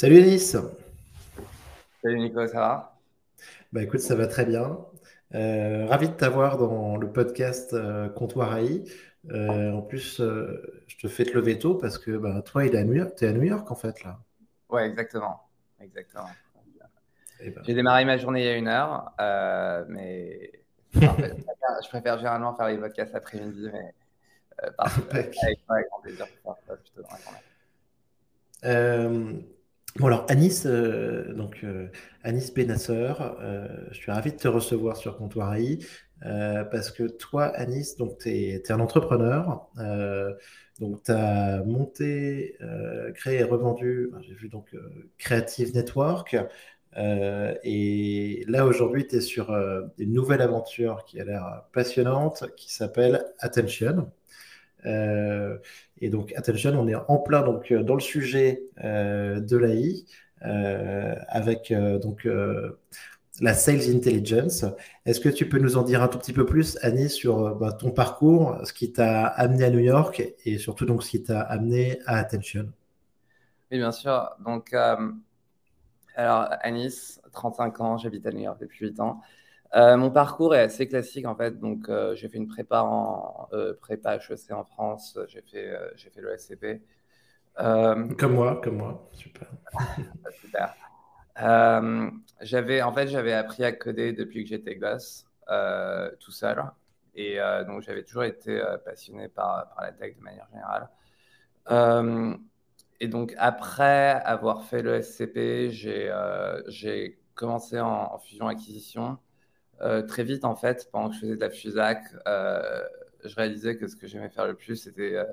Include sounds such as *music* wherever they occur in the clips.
Salut Anis. Salut Nico, ça va? Bah écoute, ça va très bien. Euh, ravi de t'avoir dans le podcast euh, Comptoir AI. Euh, en plus, euh, je te fais te lever tôt parce que bah, toi, il est à New York. En fait là. Ouais, exactement. Exactement. Eh ben, J'ai démarré ma journée il y a une heure, euh, mais enfin, en fait, je préfère, je préfère généralement faire les podcasts l'après-midi, mais parce que *laughs* avec toi, avec grand plaisir pour faire ça plutôt dans la journée. Bon alors Anis, euh, donc euh, Anis Benasseur, euh, je suis ravi de te recevoir sur Comptoir AI euh, parce que toi, Anis, donc tu es, un entrepreneur. Donc tu as monté, créé et revendu, j'ai vu donc Creative Network. Et là aujourd'hui, tu es sur une nouvelle aventure qui a l'air passionnante, qui s'appelle Attention. Euh, et donc, attention, on est en plein donc, euh, dans le sujet euh, de l'AI avec donc, la Sales Intelligence. Est-ce que tu peux nous en dire un tout petit peu plus, Annie, sur bah, ton parcours, ce qui t'a amené à New York et surtout donc, ce qui t'a amené à Attention? Oui, bien sûr. Donc, alors, Nice, 35 ans, j'habite à New York depuis 8 ans. Euh, mon parcours est assez classique en fait. Donc, euh, j'ai fait une prépa en euh, prépa HEC en France. J'ai fait, euh, j'ai fait le SCP. Comme moi, comme moi. Super. *laughs* super. J'avais, en fait, j'avais appris à coder depuis que j'étais gosse, tout seul. Et donc, j'avais toujours été passionné par, par la tech de manière générale. Et donc, après avoir fait le SCP, j'ai j'ai commencé en, en fusion-acquisition. Euh, très vite, en fait, pendant que je faisais de la FUSAC, euh, je réalisais que ce que j'aimais faire le plus, c'était euh,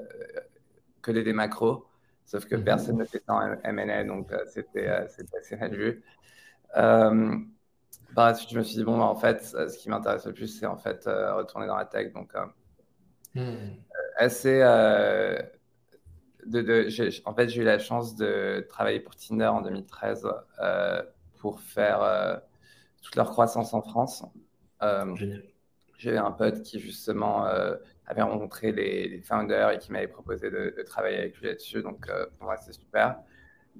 coder des macros. Sauf que Mhm. personne ne fait ça en donc euh, c'était assez mal vu. Par la suite, je me suis dit, bon, bah, en fait, ce qui m'intéresse le plus, c'est en fait retourner dans la tech. Donc, Mhm. assez. de, de- j'ai- en fait, j'ai eu la chance de travailler pour Tinder en 2013 euh, pour faire toute leur croissance en France. Euh, Génial. j'avais un pote qui justement euh, avait rencontré les, les founders et qui m'avait proposé de, de travailler avec lui là-dessus. Donc, euh, pour moi, c'est super.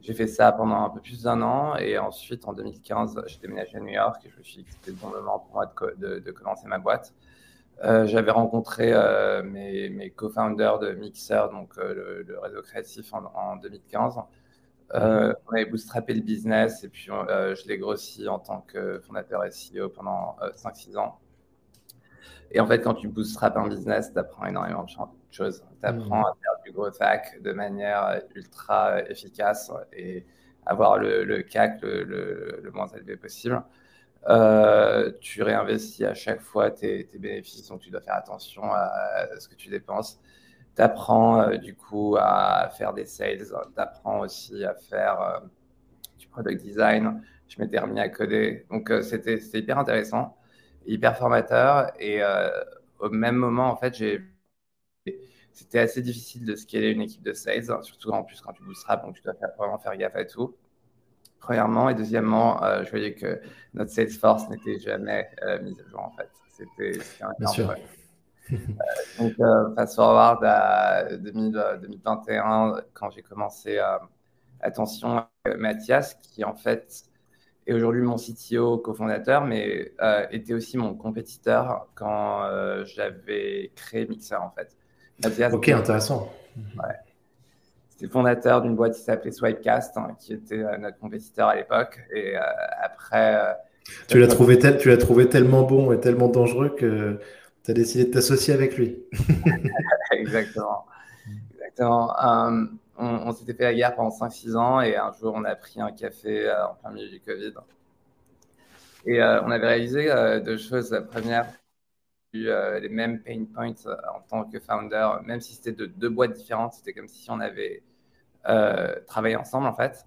J'ai fait ça pendant un peu plus d'un an et ensuite, en 2015, j'ai déménagé à New York et je me suis dit que c'était le bon moment pour moi de, co- de- de commencer ma boîte. Euh, j'avais rencontré mes, mes co-founders de Mixer, donc le, le réseau créatif en, en 2015. Euh, on avait bootstrappé le business et puis euh, je l'ai grossi en tant que fondateur et CEO pendant euh, 5-6 ans. Et en fait, quand tu bootstraps un business, tu apprends énormément de choses. Tu apprends Mhm. à faire du growth hack de manière ultra efficace et avoir le, le CAC le, le- le moins élevé possible. Euh, tu réinvestis à chaque fois tes, tes bénéfices, donc tu dois faire attention à ce que tu dépenses. Tu apprends du coup à faire des sales, tu apprends aussi à faire euh, du product design. Je m'étais remis à coder. Donc, euh, c'était hyper intéressant, hyper formateur. Et euh, au même moment, en fait, j'ai c'était assez difficile de scaler une équipe de sales, hein, surtout en plus quand tu bootstrap, donc tu dois faire- vraiment faire gaffe à tout. Premièrement, et deuxièmement, euh, je voyais que notre Salesforce n'était jamais euh, mise à jour en fait. C'était un Bien sûr. Donc, euh, fast forward à 2000, euh, 2021, quand j'ai commencé à Attention, euh, Mathias, qui en fait est aujourd'hui mon CTO cofondateur, mais euh, était aussi mon compétiteur quand euh, j'avais créé Mixer en fait. Mathias, Ok, intéressant. Ouais, c'était le fondateur d'une boîte qui s'appelait Swipecast, hein, qui était euh, notre compétiteur à l'époque. Et euh, après, euh, Tu l'as trouvé tel, tu l'as trouvé tellement bon et tellement dangereux que tu as décidé de t'associer avec lui. *laughs* Exactement. Exactement. Euh, on on s'était fait la guerre pendant cinq six ans et un jour on a pris un café euh, en plein milieu du Covid. Et euh, on avait réalisé deux choses. La première, les mêmes pain points en tant que founder, même si c'était de deux boîtes différentes, c'était comme si on avait travaillé ensemble en fait.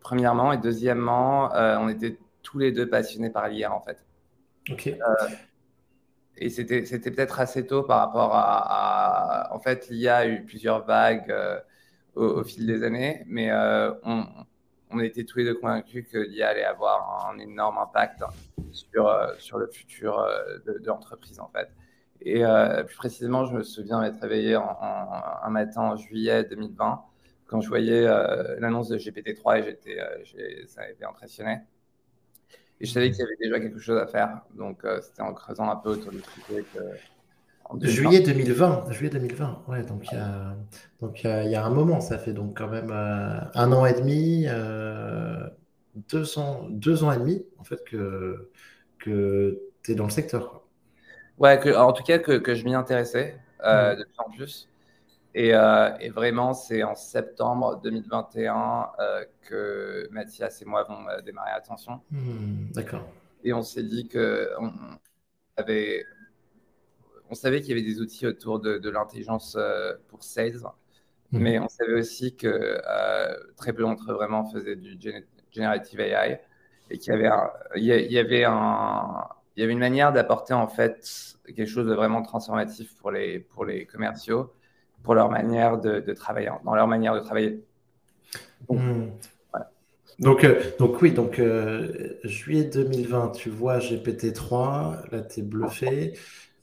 Premièrement et deuxièmement, on était tous les deux passionnés par l'IA en fait. Ok. Et c'était, c'était peut-être assez tôt par rapport à, En fait, l'IA a eu plusieurs vagues euh, au, fil des années, mais euh, on, était tous les deux convaincus que l'IA allait avoir un énorme impact sur, euh, sur le futur de, de l'entreprise, en fait. Et plus précisément, je me souviens m'être réveillé un matin en juillet 2020 quand je voyais l'annonce de GPT-3, j'étais, ça avait impressionné. Et je savais qu'il y avait déjà quelque chose à faire. Donc, c'était en creusant un peu autour du sujet que Juillet 2020, juillet 2020, ouais, donc il y a, donc il y, a, un moment, ça fait donc quand même euh, un an et demi, euh, deux, ans, deux ans et demi, en fait, que, que tu es dans le secteur. Ouais, que, en tout cas, que, que je m'y intéressais euh, de plus en plus. Et, et vraiment, c'est en septembre 2021 que Mathias et moi avons démarré Attention. Hmm, d'accord. Et on s'est dit qu'on avait on savait qu'il y avait des outils autour de, l'intelligence euh, pour sales, mhm. mais on savait aussi que euh, très peu d'entre eux vraiment faisaient du generative AI et qu'il y avait il y avait un, il y avait une manière d'apporter en fait quelque chose de vraiment transformatif pour les, pour les commerciaux, pour leur manière de, travailler, dans leur manière de travailler. Donc, mhm. euh, donc oui, donc juillet 2020, tu vois GPT-3, là tu es bluffé.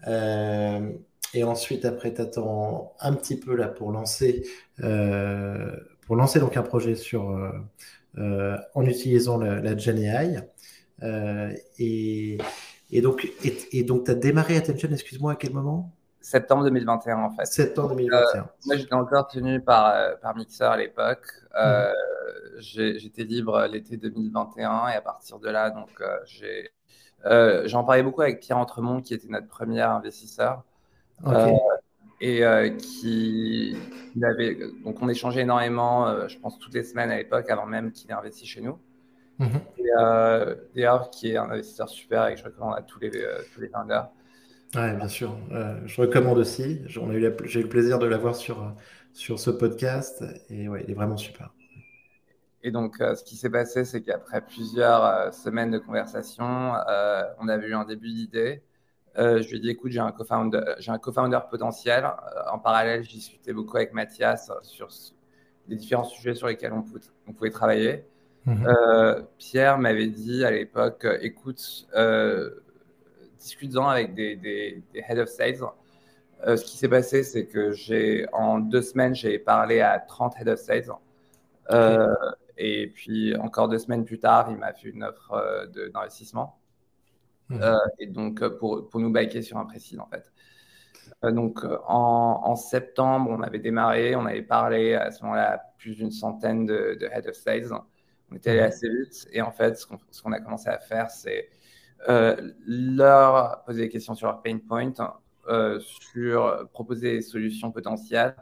Euh, et ensuite, après, tu attends un petit peu là pour lancer, euh, pour lancer donc un projet sur, euh, en utilisant la, la Gen AI. et, et, donc, et, donc tu as démarré Attention, excuse-moi, à quel moment? Septembre 2021, en fait. Septembre 2021. moi, j'étais encore tenu par, par Mixer à l'époque. Mhm. J'étais libre l'été 2021 et à partir de là, donc j'ai euh, j'en parlais beaucoup avec Pierre Entremont, qui était notre premier investisseur. Euh, et euh, qui avait donc on échangeait énormément, je pense toutes les semaines à l'époque, avant même qu'il ait investi chez nous. Mhm. D'ailleurs, qui est un investisseur super et que je recommande à tous les tous les founders. Ouais, bien sûr. je recommande aussi. J'ai eu, eu, le plaisir de l'avoir sur, sur ce podcast et ouais, il est vraiment super. Et donc, euh, ce qui s'est passé, c'est qu'après plusieurs euh, semaines de conversation, euh, on avait eu un début d'idée. je lui ai dit, écoute, j'ai un co-founder, j'ai un co-founder potentiel. en parallèle, je discutais beaucoup avec Mathias sur les différents sujets sur lesquels on pouvait, on pouvait travailler. Mhm. Pierre m'avait dit à l'époque, écoute, discute-en avec des, des, des, head of sales. ce qui s'est passé, c'est que j'ai, en deux semaines, j'ai parlé à 30 head of sales. Et puis, encore deux semaines plus tard, il m'a fait une offre euh, d'investissement. Mmh. Euh, et donc, euh, pour, pour nous baquer sur un précis, en fait. donc, en, en, septembre, on avait démarré, on avait parlé à ce moment-là à plus d'une centaine de, de, head of sales. On était allé mmh. assez vite. Et en fait, ce qu'on a commencé à faire, c'est leur poser des questions sur leur pain point, sur proposer des solutions potentielles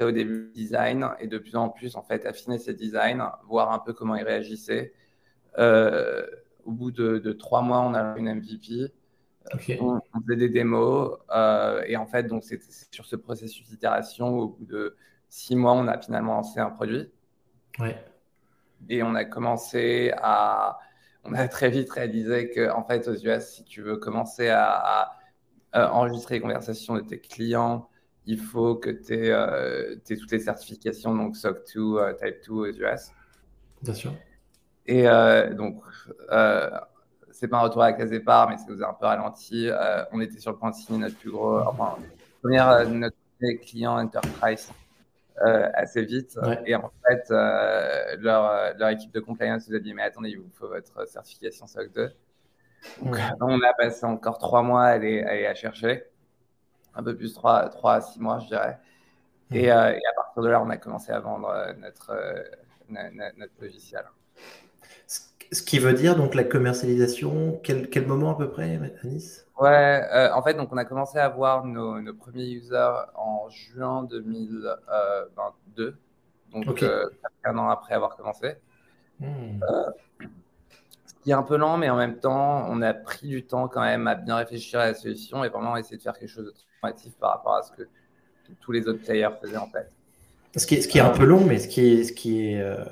au début design et de plus en plus en fait affiner ses designs, voir un peu comment ils réagissaient. Euh, au bout de, trois mois, on a une MVP. On, faisait des démos euh, et en fait donc c'est sur ce processus d'itération au bout de six mois, on a finalement lancé un produit. Ouais. Et on a commencé à, on a très vite réalisé que en fait aux US, si tu veux commencer à, à enregistrer les conversations de tes clients il faut que tu aies, euh, toutes les certifications, donc SOC 2, euh, Type 2 aux US. Bien sûr. Et euh, donc, c'est pas un retour à la case départ, mais ça nous a un peu ralenti. on était sur le point de signer notre plus gros, enfin, première, notre client enterprise assez vite. Et en fait, leur, leur, équipe de compliance nous a dit Mais attendez, il vous faut votre certification SOC 2. Donc, on a passé encore trois mois à aller, à, aller à chercher un peu plus 3, 3 à 6 mois, je dirais. Et, euh, et, à partir de là, on a commencé à vendre euh, notre, euh, notre logiciel. Ce qui veut dire donc la commercialisation, quel, quel moment à peu près Nice Ouais, euh, en fait, donc on a commencé à avoir nos, nos premiers users en juin 2022, donc un an après avoir commencé. Hmm qui est un peu lent, mais en même temps, on a pris du temps quand même à bien réfléchir à la solution et vraiment essayer de faire quelque chose de transformatif par rapport à ce que tous les autres players faisaient en fait. Ce qui est, ce qui est un peu long, mais ce qui est, ce qui est euh,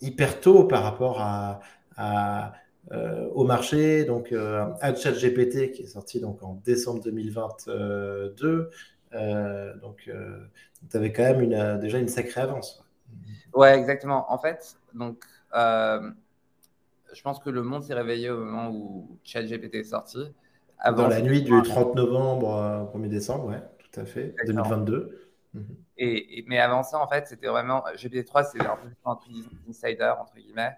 hyper tôt par rapport à, à euh, au marché. Donc, euh, ChatGPT qui est sorti donc en décembre 2022. Euh, donc, tu avais quand même une, déjà une sacrée avance. Ouais, exactement. En fait, donc je pense que le monde s'est réveillé au moment où ChatGPT est sorti. Dans la nuit du 30 novembre au 1er décembre, ouais, tout à fait, 2022. Et, mais avant ça, en fait, c'était vraiment GPT-3, c'est un peu un insider entre guillemets.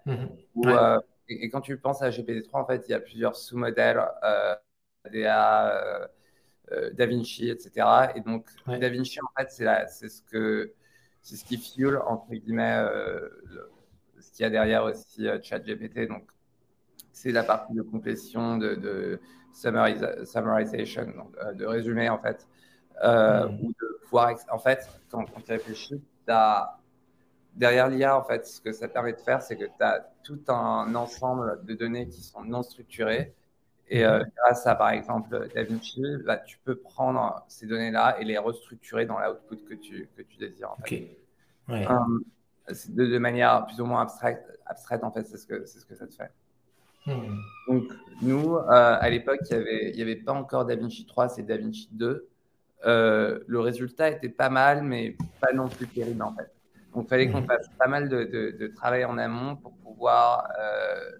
Euh, et, quand tu penses à GPT-3, en fait, il y a plusieurs sous-modèles, euh, DA, euh, DaVinci, etc. Et donc, DaVinci, en fait, c'est ce que c'est ce qui fuel entre guillemets ce qu'il y a derrière aussi ChatGPT. Donc, c'est la partie de complétion, de, de summarization, de résumé en fait, ou de en fait, quand, tu réfléchis, as, derrière l'IA, en fait, ce que ça permet de faire, c'est que tu as tout un ensemble de données qui sont non structurées. Et euh, mhm. grâce à, par exemple, DaVinci, bah, tu peux prendre ces données-là et les restructurer dans l'output que tu, que tu désires. En fait. Euh, de, manière plus ou moins abstraite, abstraite en fait, c'est ce, que, ce que ça te fait. Hmm. Donc, nous, euh, à l'époque, il n'y avait, avait pas encore DaVinci 3, c'est DaVinci 2. Euh, le résultat était pas mal, mais pas non plus terrible en fait. Donc il fallait qu'on mhm. fasse pas mal de, de, travail en amont pour pouvoir euh,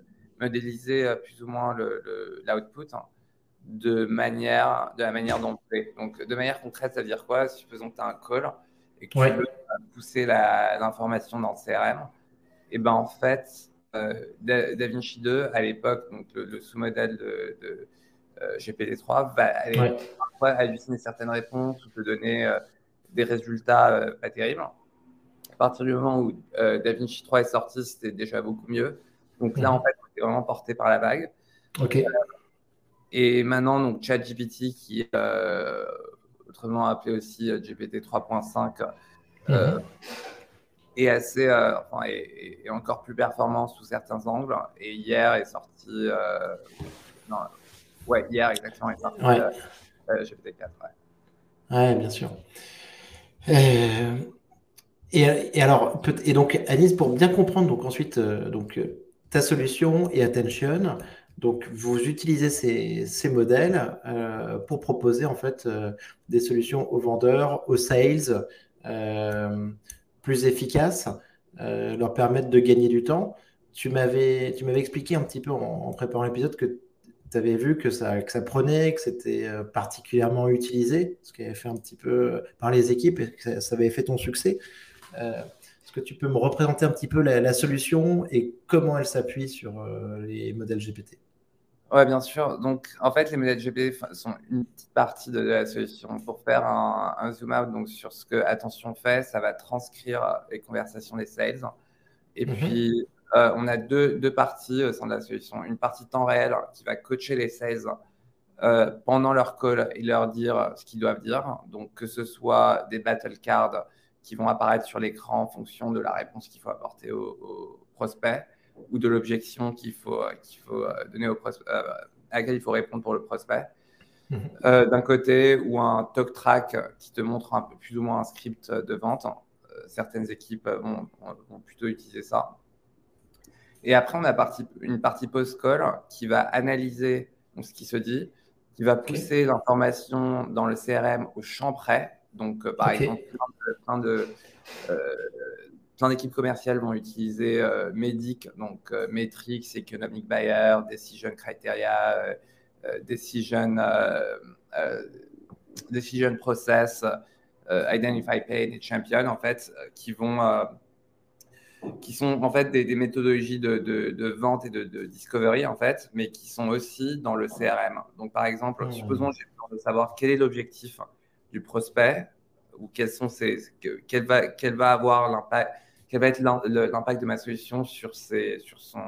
modéliser euh, plus ou moins l'output hein, de, manière, de la manière dont on fait. Donc de manière concrète, ça veut dire quoi? Supposons que tu as un call et que tu veux pousser l'information dans le CRM. Et ben en fait, DaVinci 2 à l'époque, donc le, sous-modèle de GPT-3 va aller parfois halluciner certaines réponses ou te donner euh, des résultats euh, pas terribles. À partir du moment où DaVinci 3 est sorti, c'était déjà beaucoup mieux. Donc là, en fait, on était vraiment porté par la vague. Ok. Et maintenant, donc ChatGPT, qui est autrement appelé aussi GPT 3.5, mhm. est assez, enfin, est, encore plus performant sous certains angles. Et hier est sorti, non, Ouais, hier, exactement. ouais. Euh, GPT-4. Ouais. ouais. bien sûr. Euh, et, et, alors, et donc, Anis, pour bien comprendre, donc ensuite, euh, donc, ta solution et Attention, donc vous utilisez ces, ces modèles euh, pour proposer en fait euh, des solutions aux vendeurs, aux sales euh, plus efficaces, leur permettre de gagner du temps. Tu m'avais, tu m'avais expliqué un petit peu en, en préparant l'épisode que tu avais vu que ça, que ça prenait, que c'était euh, particulièrement utilisé, ce qui avait fait un petit peu euh, par les équipes et que ça, avait fait ton succès. Euh, est-ce que tu peux me représenter un petit peu la, solution et comment elle s'appuie sur les modèles GPT Oui, bien sûr. Donc, en fait, les modèles GPT sont une petite partie de, la solution. Pour faire un, zoom out donc, sur ce que Attention fait, ça va transcrire les conversations des sales. Et mhm. puis, euh, on a deux, deux, parties au sein de la solution. Une partie temps réel qui va coacher les sales euh, pendant leur call et leur dire ce qu'ils doivent dire. Donc, que ce soit des battle cards qui vont apparaître sur l'écran en fonction de la réponse qu'il faut apporter au, prospect ou de l'objection qu'il faut, qu'il faut euh, donner au prospect, à laquelle il faut répondre pour le prospect. Mhm. D'un côté, ou un talk track qui te montre un peu plus ou moins un script de vente. certaines équipes vont, vont plutôt utiliser ça. Et après, on a partie, une partie post-call qui va analyser ce qui se dit, qui va pousser l'information dans le CRM au champ près. Donc, euh, par exemple, plein de, euh, plein d'équipes commerciales vont utiliser euh, MEDIC, donc euh, Metrics, Economic Buyer, Decision Criteria, Decision, Decision Process, Identify Pain et Champion, en fait, qui vont qui sont en fait des, méthodologies de, vente et de, discovery en fait, mais qui sont aussi dans le CRM. Donc par exemple, mmh. supposons j'ai besoin de savoir quel est l'objectif du prospect ou quels sont ses, quel va, quel va avoir l'impact, quel va être l'impact de ma solution sur ses, sur son,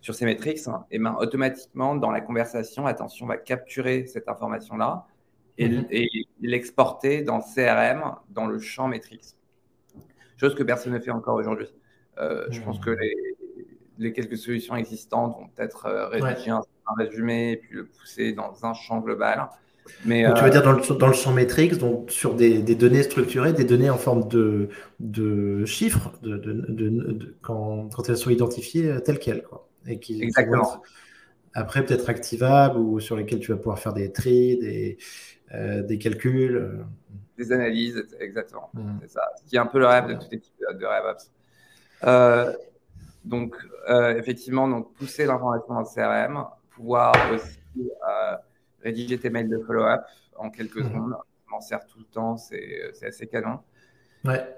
sur ces métriques. Et ben automatiquement dans la conversation, attention, on va capturer cette information là et, mmh. et l'exporter dans CRM dans le champ métriques chose que personne ne fait encore aujourd'hui. Euh, je pense que les, quelques solutions existantes vont peut-être euh, rédiger un, résumé et puis le pousser dans un champ global. Mais, tu veux euh, dire dans le, dans le champ métrique, donc sur des, données structurées, des données en forme de, de chiffres, de, de, quand, quand, elles sont identifiées telles quelles. Quoi, et qui, Exactement. après, peut-être activables ou sur lesquelles tu vas pouvoir faire des tri, des, des calculs des analyses, exactement. Mm. C'est ça. Ce qui est un peu le rêve de toute équipe de RevOps. Euh, donc, euh, effectivement, donc, pousser l'information dans le CRM, pouvoir aussi euh, rédiger tes mails de follow-up en quelques mm. secondes, m'en sers tout le temps, c'est assez canon. Ouais.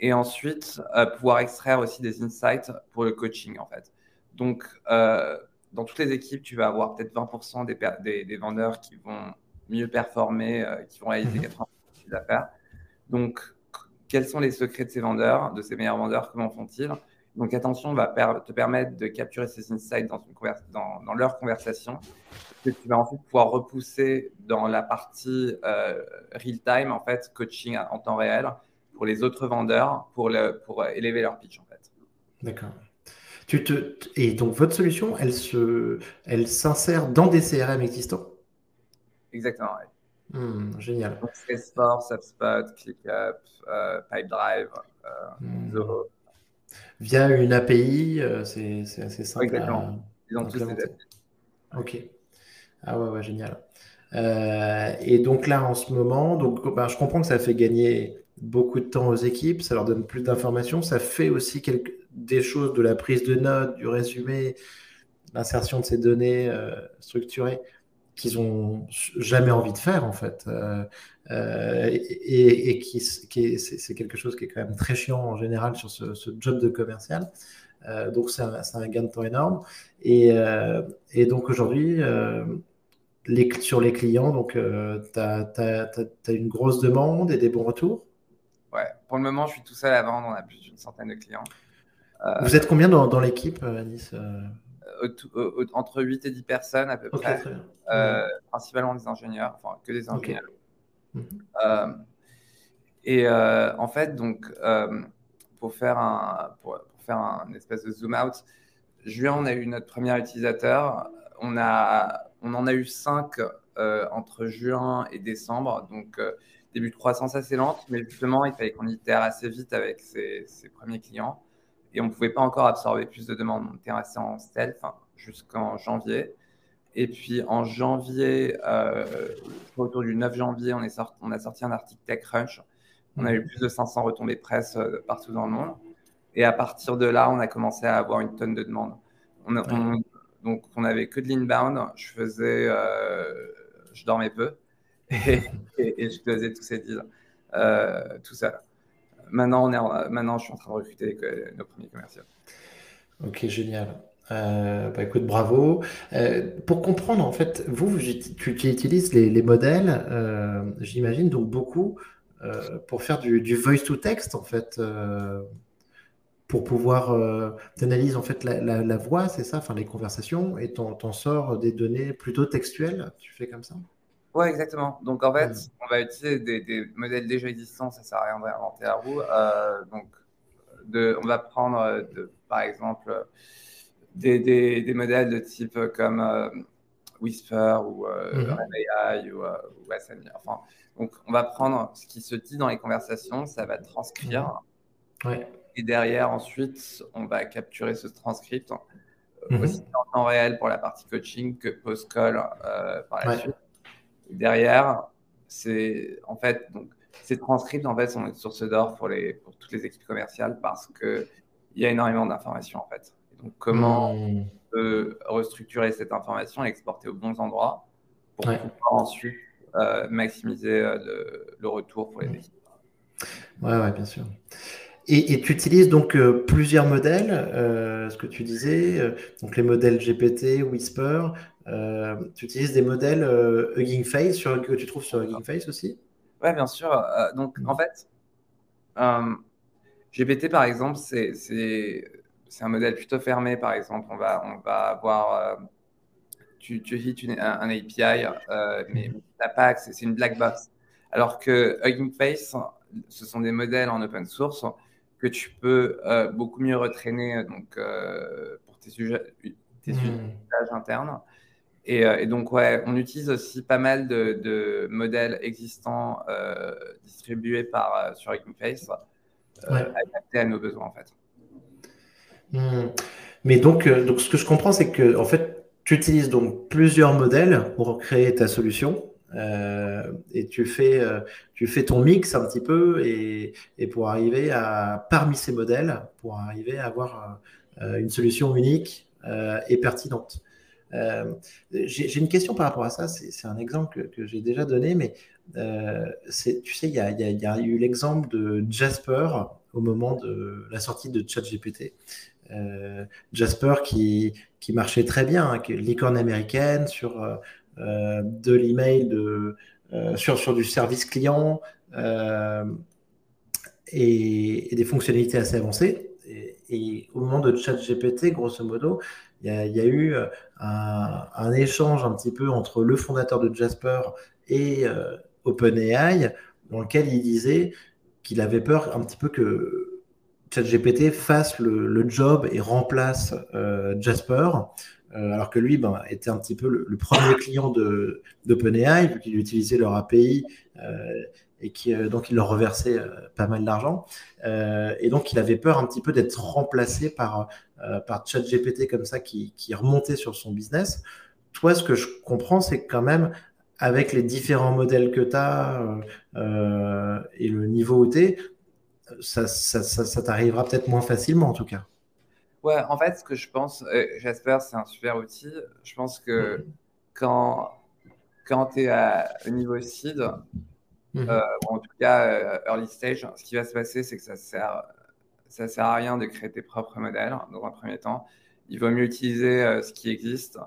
Et, ensuite, pouvoir extraire aussi des insights pour le coaching, en fait. Donc, dans toutes les équipes, tu vas avoir peut-être 20% des, des, vendeurs qui vont mieux performer, qui vont réaliser 80% mhm. d'affaires. Donc, quels sont les secrets de ces vendeurs, de ces meilleurs vendeurs, comment font-ils? Donc attention va te permettre de capturer ces insights dans, une dans, dans, leur conversation, que tu vas ensuite pouvoir repousser dans la partie euh, real-time, en fait, coaching en temps réel pour les autres vendeurs, pour, le, pour élever leur pitch, en fait. D'accord. Tu te, et donc votre solution, elle se, elle s'insère dans des CRM existants? Exactement, oui. Hmm, génial. Donc, Salesforce, HubSpot, ClickUp, euh, Pipedrive, euh, hmm. Zoho. Via une API, euh, c'est assez simple. Exactement. Ils ont tous des API. Ok. Ah ouais, ouais génial. et donc là, en ce moment, donc, bah, je comprends que ça fait gagner beaucoup de temps aux équipes, ça leur donne plus d'informations, ça fait aussi quelque, des choses de la prise de notes, du résumé, l'insertion de ces données structurées qu'ils ont jamais envie de faire en fait. Euh, euh, et, qui, qui c'est quelque chose qui est quand même très chiant en général sur ce, job de commercial. Euh, donc c'est un, gain de temps énorme. Et, et donc aujourd'hui les, sur les clients donc tu as, une grosse demande et des bons retours? Ouais. Pour le moment je suis tout seul à vendre. On a plus d'une centaine de clients. Vous êtes combien dans, dans l'équipe Anis entre 8 et 10 personnes à peu près, euh, principalement des ingénieurs, enfin que des ingénieurs. Mhm. Euh, et euh, en fait, donc, pour faire un, pour, faire un espèce de zoom out, juin, on a eu notre premier utilisateur. On, a, on en a eu 5 entre juin et décembre. Donc, début de croissance assez lente, mais justement, il fallait qu'on itère assez vite avec ses, ses premiers clients et on ne pouvait pas encore absorber plus de demandes. On était resté en stealth jusqu'en janvier. Et puis en janvier, euh, autour du 9 janvier, on, est sorti, on a sorti un article TechCrunch. On a eu plus de 500 retombées presse euh, partout dans le monde. Et à partir de là, on a commencé à avoir une tonne de demandes. On, donc, on n'avait que de l'inbound. Je faisais, euh, je dormais peu *laughs* et, je faisais tous ces deals tout seul. Maintenant, je suis en train de recruter nos premiers commerciaux. Ok, génial. Euh, bah écoute, bravo. Euh, pour comprendre, en fait, vous, tu, utilises les, modèles, euh, j'imagine, donc beaucoup pour faire du, voice to text, en fait, pour pouvoir, tu en fait la, voix, c'est ça, enfin les conversations, et t'en sors des données plutôt textuelles, tu fais comme ça? Oui, exactement. Donc, en fait, on va utiliser des, modèles déjà existants, ça ne sert à rien d'inventer la roue. Euh, donc, de, on va prendre, euh, de, par exemple, des, des, modèles de type comme euh, Whisper ou euh, AI ou, ou Enfin, donc, on va prendre ce qui se dit dans les conversations, ça va transcrire. Ouais. Et derrière, ensuite, on va capturer ce transcript aussi en temps réel pour la partie coaching que post-call par la suite derrière, c'est en fait, donc, ces transcripts, en fait, sont une source d'or pour, les, pour toutes les équipes commerciales parce qu'il y a énormément d'informations, en fait. donc, comment hmm. on peut restructurer cette information et l'exporter aux bons endroits pour pouvoir ensuite euh, maximiser euh, le, retour pour les équipes. Ouais, ouais, bien sûr. Et, tu utilises donc euh, plusieurs modèles, ce que tu disais, donc les modèles GPT, Whisper, euh, tu utilises des modèles euh, Hugging Face sur, que tu trouves sur Hugging Face aussi? Oui, bien sûr. Euh, donc, en fait, GPT, par exemple, c'est un modèle plutôt fermé. Par exemple, on va, on va avoir. tu, tu hits un, API, mais tu n'as pas accès. C'est une black box. Alors que Hugging Face, ce sont des modèles en open source que tu peux beaucoup mieux retraîner donc, pour tes, sujets, tes usages internes. Euh, et, donc, ouais, on utilise aussi pas mal de, modèles existants euh, distribués par, euh, sur Face, adaptés à nos besoins, en fait. Hmm. Mais donc, donc, ce que je comprends, c'est que en fait, tu utilises donc plusieurs modèles pour créer ta solution. Et tu fais, tu fais ton mix un petit peu et, pour arriver à, parmi ces modèles, pour arriver à avoir une solution unique et pertinente. j'ai une question par rapport à ça. C'est un exemple que, j'ai déjà donné, mais tu sais, il y a, eu l'exemple de Jasper au moment de la sortie de ChatGPT. Jasper qui, qui marchait très bien, hein, licorne américaine sur de l'email de sur, sur du service client, euh, et, des fonctionnalités assez avancées. Et, au moment de ChatGPT, grosso modo, il y, a eu euh, un, échange un petit peu entre le fondateur de Jasper et euh, OpenAI, dans lequel il disait qu'il avait peur un petit peu que ChatGPT fasse le, job et remplace Jasper, alors que lui ben, était un petit peu le, premier *laughs* client d'OpenAI, vu qu'il utilisait leur API et qui euh, donc il leur reversait euh, pas mal d'argent. Euh, et donc il avait peur un petit peu d'être remplacé par, par ChatGPT comme ça qui, qui remontait sur son business. Toi, ce que je comprends, c'est quand même avec les différents modèles que tu as et le niveau où tu es, ça, ça, ça, t'arrivera peut-être moins facilement en tout cas. Ouais, en fait, ce que je pense, j'espère, c'est un super outil. Je pense que quand, quand tu es à, au niveau seed, Mhm. Euh, en tout cas, euh, early stage, ce qui va se passer, c'est que ça sert, ça sert à rien de créer tes propres modèles dans un premier temps. Il vaut mieux utiliser euh, ce qui existe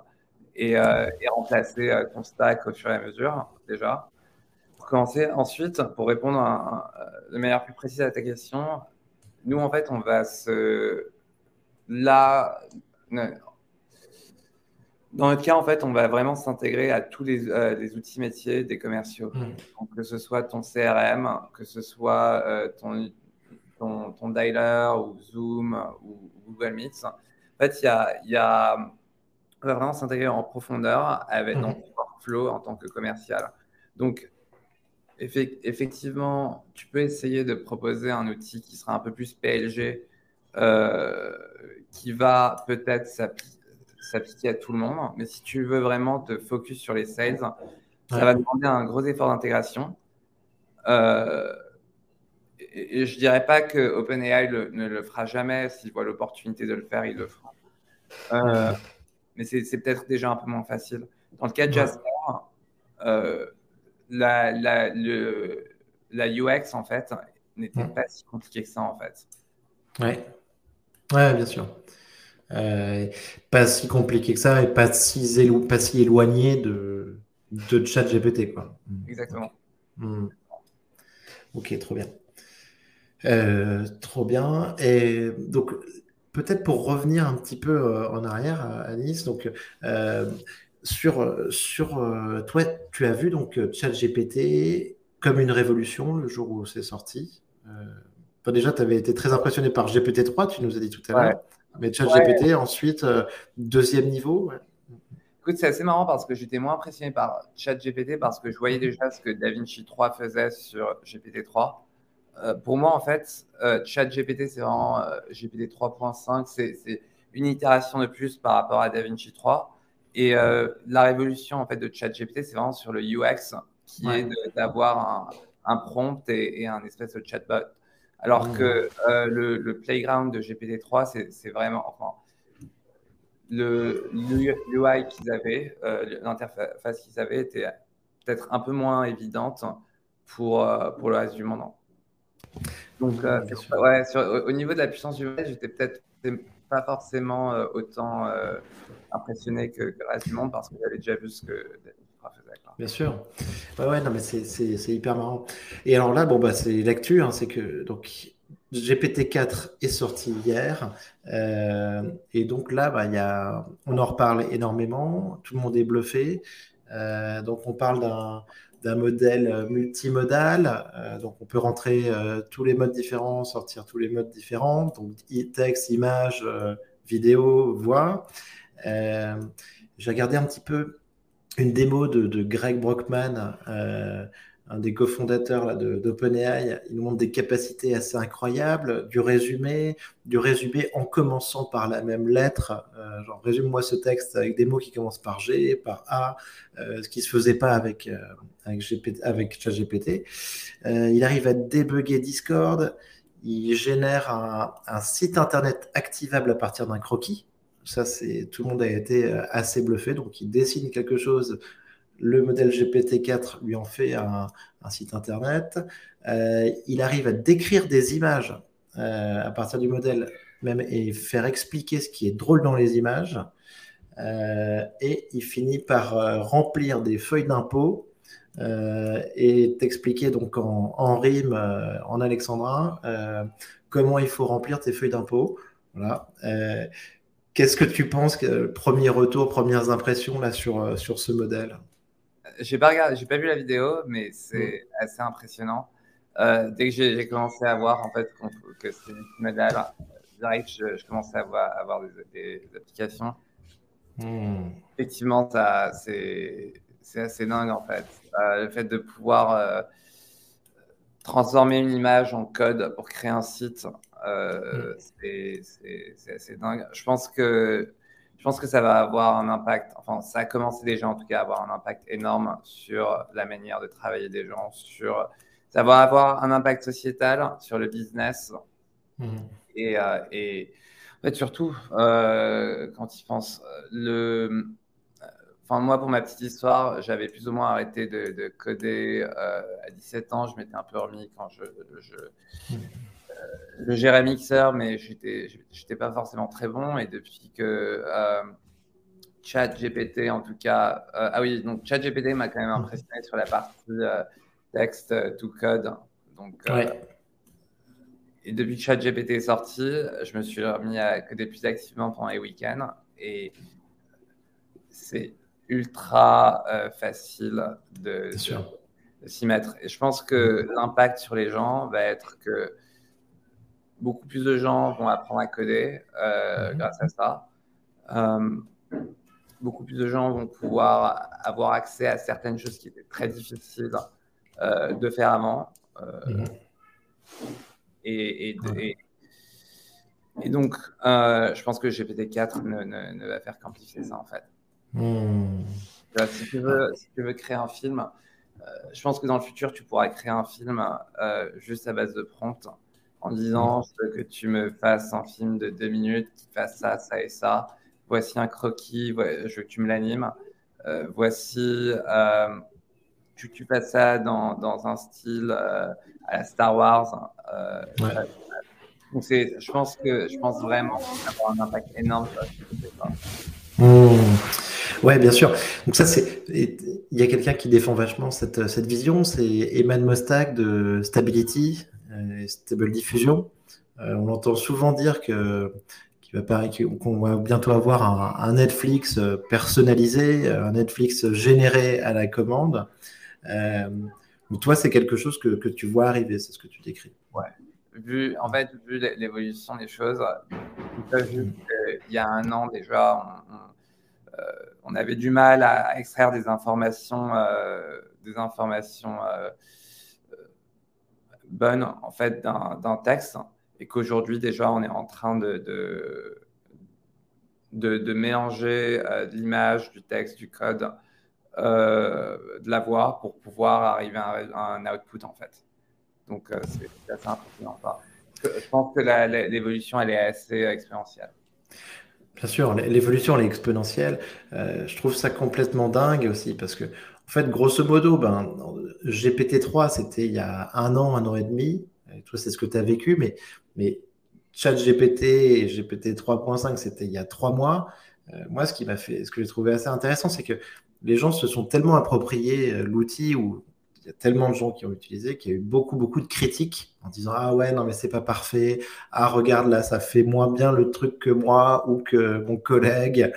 et, et, remplacer ton stack au fur et à mesure, déjà. Pour commencer, ensuite, pour répondre de manière plus précise à ta question, nous, en fait, on va se. Là, dans notre cas, en fait, on va vraiment s'intégrer à tous les, euh, outils métiers des commerciaux. Hmm. que ce soit ton CRM, que ce soit euh, ton, ton, dialer ou Zoom ou Google Meet. En fait, il y a, y a, on va vraiment s'intégrer en profondeur avec mmh. ton workflow en tant que commercial. Donc, effectivement, tu peux essayer de proposer un outil qui sera un peu plus PLG, euh, qui va peut-être s'appliquer à tout le monde. Mais si tu veux vraiment te focus sur les sales, ça va demander un gros effort d'intégration. Euh, et, je dirais pas que OpenAI ne le fera jamais. S'il voit l'opportunité de le faire, il le fera. Euh, mais c'est peut-être déjà un peu moins facile. Dans le cas de Jasper, euh, la, la, le, la UX, en fait, n'était pas si compliquée que ça, en fait. Ouais, ouais bien sûr. Euh, pas si compliqué que ça et pas si, pas si éloigné de, de chat GPT. Quoi. Exactement. Hmm. Ok, trop bien. Euh, trop bien. Et donc, peut-être pour revenir un petit peu euh, en arrière, Anis, donc, sur, sur toi, tu as vu donc ChatGPT comme une révolution le jour où c'est sorti. Déjà, tu avais été très impressionné par GPT-3, tu nous as dit tout à l'heure. Mais ChatGPT, ensuite, euh, deuxième niveau. Écoute, c'est assez marrant parce que j'étais moins impressionné par ChatGPT parce que je voyais mhm. déjà ce que DaVinci 3 faisait sur GPT-3. Euh, pour moi, en fait, euh, ChatGPT, c'est vraiment GPT 3.5. C'est une itération de plus par rapport à DaVinci 3. Et la révolution en fait, de ChatGPT, c'est vraiment sur le UX, qui est d'avoir un, prompt et, et, un espèce de chatbot. Alors mmh. que euh, le, playground de GPT-3, c'est vraiment, enfin, le, UI qu'ils avaient, euh, l'interface qu'ils avaient était peut-être un peu moins évidente pour, euh, pour le reste du monde. Donc, ouais, au niveau de la puissance du web, j'étais peut-être pas forcément autant impressionné que, que, le reste du monde parce que j'avais déjà vu ce que Bien sûr. Ouais, ouais, non, mais c'est hyper marrant. Et alors là, bon, bah, c'est l'actu, hein, c'est que donc GPT-4 est sorti hier. Euh, et donc là, bah, y a, on en reparle énormément. Tout le monde est bluffé. Euh, donc on parle d'un modèle multimodal. Euh, donc on peut rentrer tous les modes différents, sortir tous les modes différents. Donc texte, image, vidéo, voix. J'ai regardé un petit peu une démo de, Greg Brockman, euh, un des cofondateurs d'OpenAI. Il nous montre des capacités assez incroyables, du résumé, du résumé en commençant par la même lettre. Euh, genre, résume-moi ce texte avec des mots qui commencent par G, par A, euh, ce qui ne se faisait pas avec, avec, avec ChatGPT. il arrive à débugger Discord. Il génère un site internet activable à partir d'un croquis ça, c'est tout le monde a été assez bluffé. Donc, il dessine quelque chose. Le modèle GPT-4 lui en fait un, site internet. il arrive à décrire des images à partir du modèle même et faire expliquer ce qui est drôle dans les images. et il finit par remplir des feuilles d'impôt euh, et t'expliquer donc en, rime, euh, en alexandrin, euh, comment il faut remplir tes feuilles d'impôt. Voilà. Qu'est-ce que tu penses, que, premier retour, premières impressions là sur, sur ce modèle? J'ai pas regardé, j'ai pas vu la vidéo, mais c'est mm. assez impressionnant. dès que j'ai commencé à voir en fait que c'était du modèle, direct, je, je commençais à avoir, à avoir des, applications. Mm. Effectivement, c'est assez dingue en fait. Euh, le fait de pouvoir euh, transformer une image en code pour créer un site, euh, mm. c'est assez dingue. Je pense que je pense que ça va avoir un impact, enfin ça a commencé déjà en tout cas à avoir un impact énorme sur la manière de travailler des gens, sur ça va avoir un impact sociétal sur le business mm. et, et, en fait surtout quand ils pensent le moi, pour ma petite histoire, j'avais plus ou moins arrêté de, coder euh, à 17 ans. Je m'étais un peu remis quand je, je, euh, gérais Mixer, mais j'étais, j'étais pas forcément très bon. Et depuis que euh, ChatGPT, en tout cas, ah oui, donc ChatGPT m'a quand même impressionné sur la partie texte to code. Donc, et depuis que ChatGPT est sorti, je me suis remis à coder plus activement pendant les week-ends. Et c'est ultra euh, facile de, s'y mettre. Et je pense que l'impact sur les gens va être que beaucoup plus de gens vont apprendre à coder euh, mhm. grâce à ça. Euh, beaucoup plus de gens vont pouvoir avoir accès à certaines choses qui étaient très difficiles de faire avant. Mhm. Et, et, donc, je pense que GPT-4 ne, ne, ne, va faire qu'amplifier ça, en fait. Hmm. Si, tu veux, si, tu veux, créer un film, euh, je pense que dans le futur, tu pourras créer un film euh, juste à base de prompt en disant je veux que tu me fasses un film de deux minutes qui fasse ça, ça et ça. Voici un croquis, je veux que tu me l'animes. Euh, voici, tu, tu fasses ça dans, dans un style à la Star Wars. Donc je pense que je pense vraiment avoir un impact énorme sur la Mmh. Ouais, bien sûr. Donc ça, c'est il y a quelqu'un qui défend vachement cette, cette vision, c'est Eman Mostak de Stability, euh, Stable Diffusion. Euh, on entend souvent dire que qu'on va bientôt avoir un, Netflix euh, personnalisé, un Netflix généré à la commande. Euh, toi, c'est quelque chose que, que, tu vois arriver, c'est ce que tu décris. Ouais. Vu, en fait, vu l'évolution des choses, il y a un an déjà, on euh, on avait du mal à, extraire des informations, euh, des informations euh, bonnes en fait d'un texte et qu'aujourd'hui déjà on est en train de, de, mélanger l'image, du texte, du code, de la voix pour pouvoir arriver à un, output en fait. Donc c'est assez impressionnant. je pense que l'évolution elle est assez exponentielle. Bien sûr, l'évolution elle est exponentielle. Euh, je trouve ça complètement dingue aussi parce que, en fait, grosso modo, ben, GPT-3, c'était il y a un an, un an et demi. Et toi, c'est ce que tu as vécu, mais, mais ChatGPT et GPT 3.5, c'était il y a trois mois. Euh, moi, ce qui m'a fait, ce que j'ai trouvé assez intéressant, c'est que les gens se sont tellement appropriés euh, l'outil ou il y a tellement de gens qui ont utilisé qu'il y a eu beaucoup, beaucoup de critiques en disant Ah ouais, non, mais c'est pas parfait. Ah, regarde, là, ça fait moins bien le truc que moi ou que mon collègue.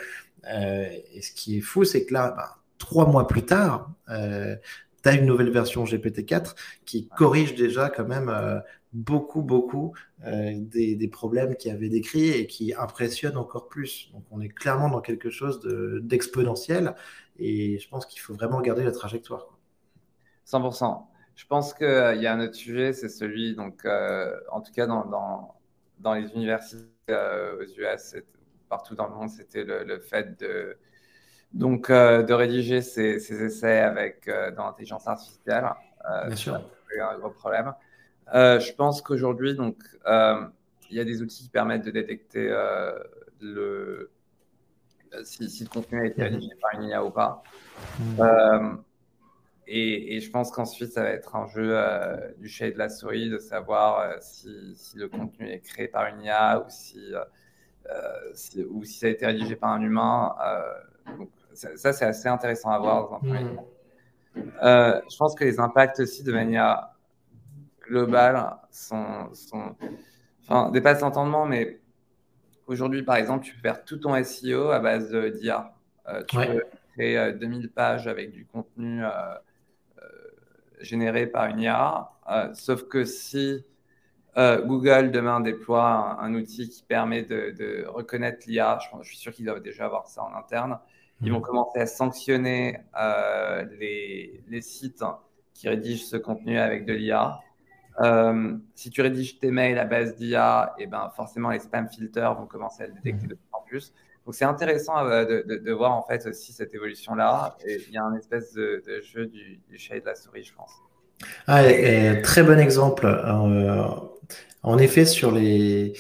Euh, et ce qui est fou, c'est que là, bah, trois mois plus tard, euh, tu as une nouvelle version GPT-4 qui corrige déjà quand même euh, beaucoup, beaucoup euh, des, des, problèmes qui avaient décrits et qui impressionne encore plus. Donc, on est clairement dans quelque chose d'exponentiel et je pense qu'il faut vraiment garder la trajectoire. 100%. Je pense qu'il euh, y a un autre sujet, c'est celui, donc, en tout cas dans, dans, les universités aux US, partout dans le monde, c'était le, fait de, donc, de rédiger ces, essais avec dans l'intelligence artificielle. Bien sûr. C'est un gros problème. je pense qu'aujourd'hui, donc, il y a des outils qui permettent de détecter le, si, le contenu a été mhm. rédigé par une IA ou pas. Mhm. Et, je pense qu'ensuite, ça va être un jeu du chat et de la souris de savoir si, le contenu est créé par une IA ou si, ou si ça a été rédigé par un humain. donc, ça, c'est assez intéressant à voir dans un premier temps. Euh, je pense que les impacts aussi de manière globale sont, sont enfin, dépassent l'entendement, mais aujourd'hui, par exemple, tu peux faire tout ton SEO à base d'IA. Euh, tu peux créer 2000 euh, pages avec du contenu généré par une IA, sauf que si Google demain déploie un, outil qui permet de, reconnaître l'IA, je, je, suis sûr qu'ils doivent déjà avoir ça en interne, ils vont commencer à sanctionner euh, les, sites qui rédigent ce contenu avec de l'IA. Euh, si tu rédiges tes mails à base d'IA, et eh ben forcément les spam filters vont commencer à le détecter de plus en plus. Donc c'est intéressant euh, de, voir en fait aussi cette évolution-là. Et il y a un espèce de, jeu du, chat et de la souris, je pense. Ah, très bon exemple. en effet, sur les,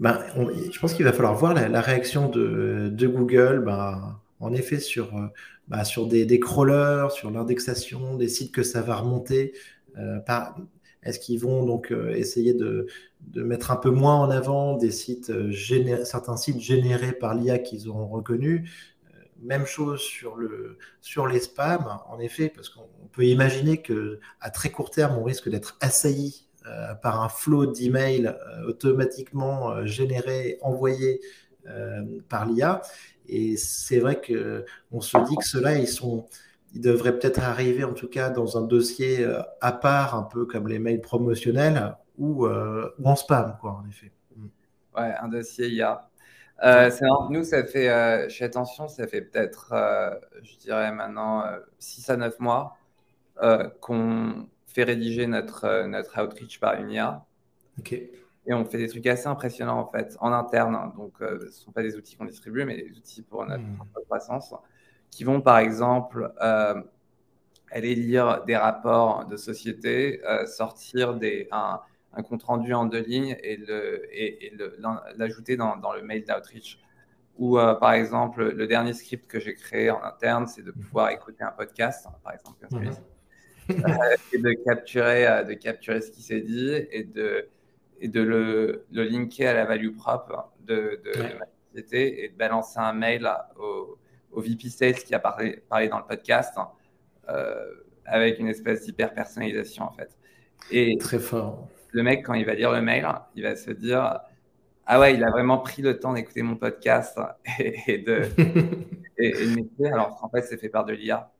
ben, je pense qu'il va falloir voir la, réaction de, Google, ben, en effet, sur, euh, ben, sur des, crawlers, sur l'indexation des sites que ça va remonter. Euh, est-ce qu'ils vont donc euh, essayer de, mettre un peu moins en avant des sites certains sites générés par l'IA qu'ils auront reconnus? Même chose sur, le, sur les spams, en effet, parce qu'on peut imaginer que à très court terme, on risque d'être assailli euh, par un flot d'emails euh, automatiquement euh, générés, envoyés par l'IA. Et c'est vrai qu'on se dit que ceux-là, ils sont, ils devraient peut-être arriver en tout cas dans un dossier à part, un peu comme les mails promotionnels ou, ou en spam, quoi, en effet. Mm. Ouais, un dossier IA. Euh, nous, ça fait, chez Attention, ça fait peut-être, je dirais maintenant, 6 à 9 mois qu'on fait rédiger notre, euh, notre outreach par une IA. Et on fait des trucs assez impressionnants en fait, en interne. Hein. Donc, euh, ce ne sont pas des outils qu'on distribue, mais des outils pour notre hmm. croissance, qui vont par exemple euh, aller lire des rapports de société, sortir des, un, un, compte rendu en deux lignes et l'ajouter et, dans, dans, le mail d'outreach. Ou par exemple, le dernier script que j'ai créé en interne, c'est de hmm. pouvoir écouter un podcast, par exemple, comme *laughs* et de capturer, euh, de capturer ce qui s'est dit et de, et de le, le linker à la value propre de, de, ma société et de balancer un mail au, au VP Sales qui a parlé, parlé dans le podcast euh, avec une espèce d'hyper personnalisation en fait. Et Très fort. Le mec, quand il va lire le mail, il va se dire Ah ouais, il a vraiment pris le temps d'écouter mon podcast et, de, *laughs* et, et alors qu'en fait, c'est fait par de l'IA.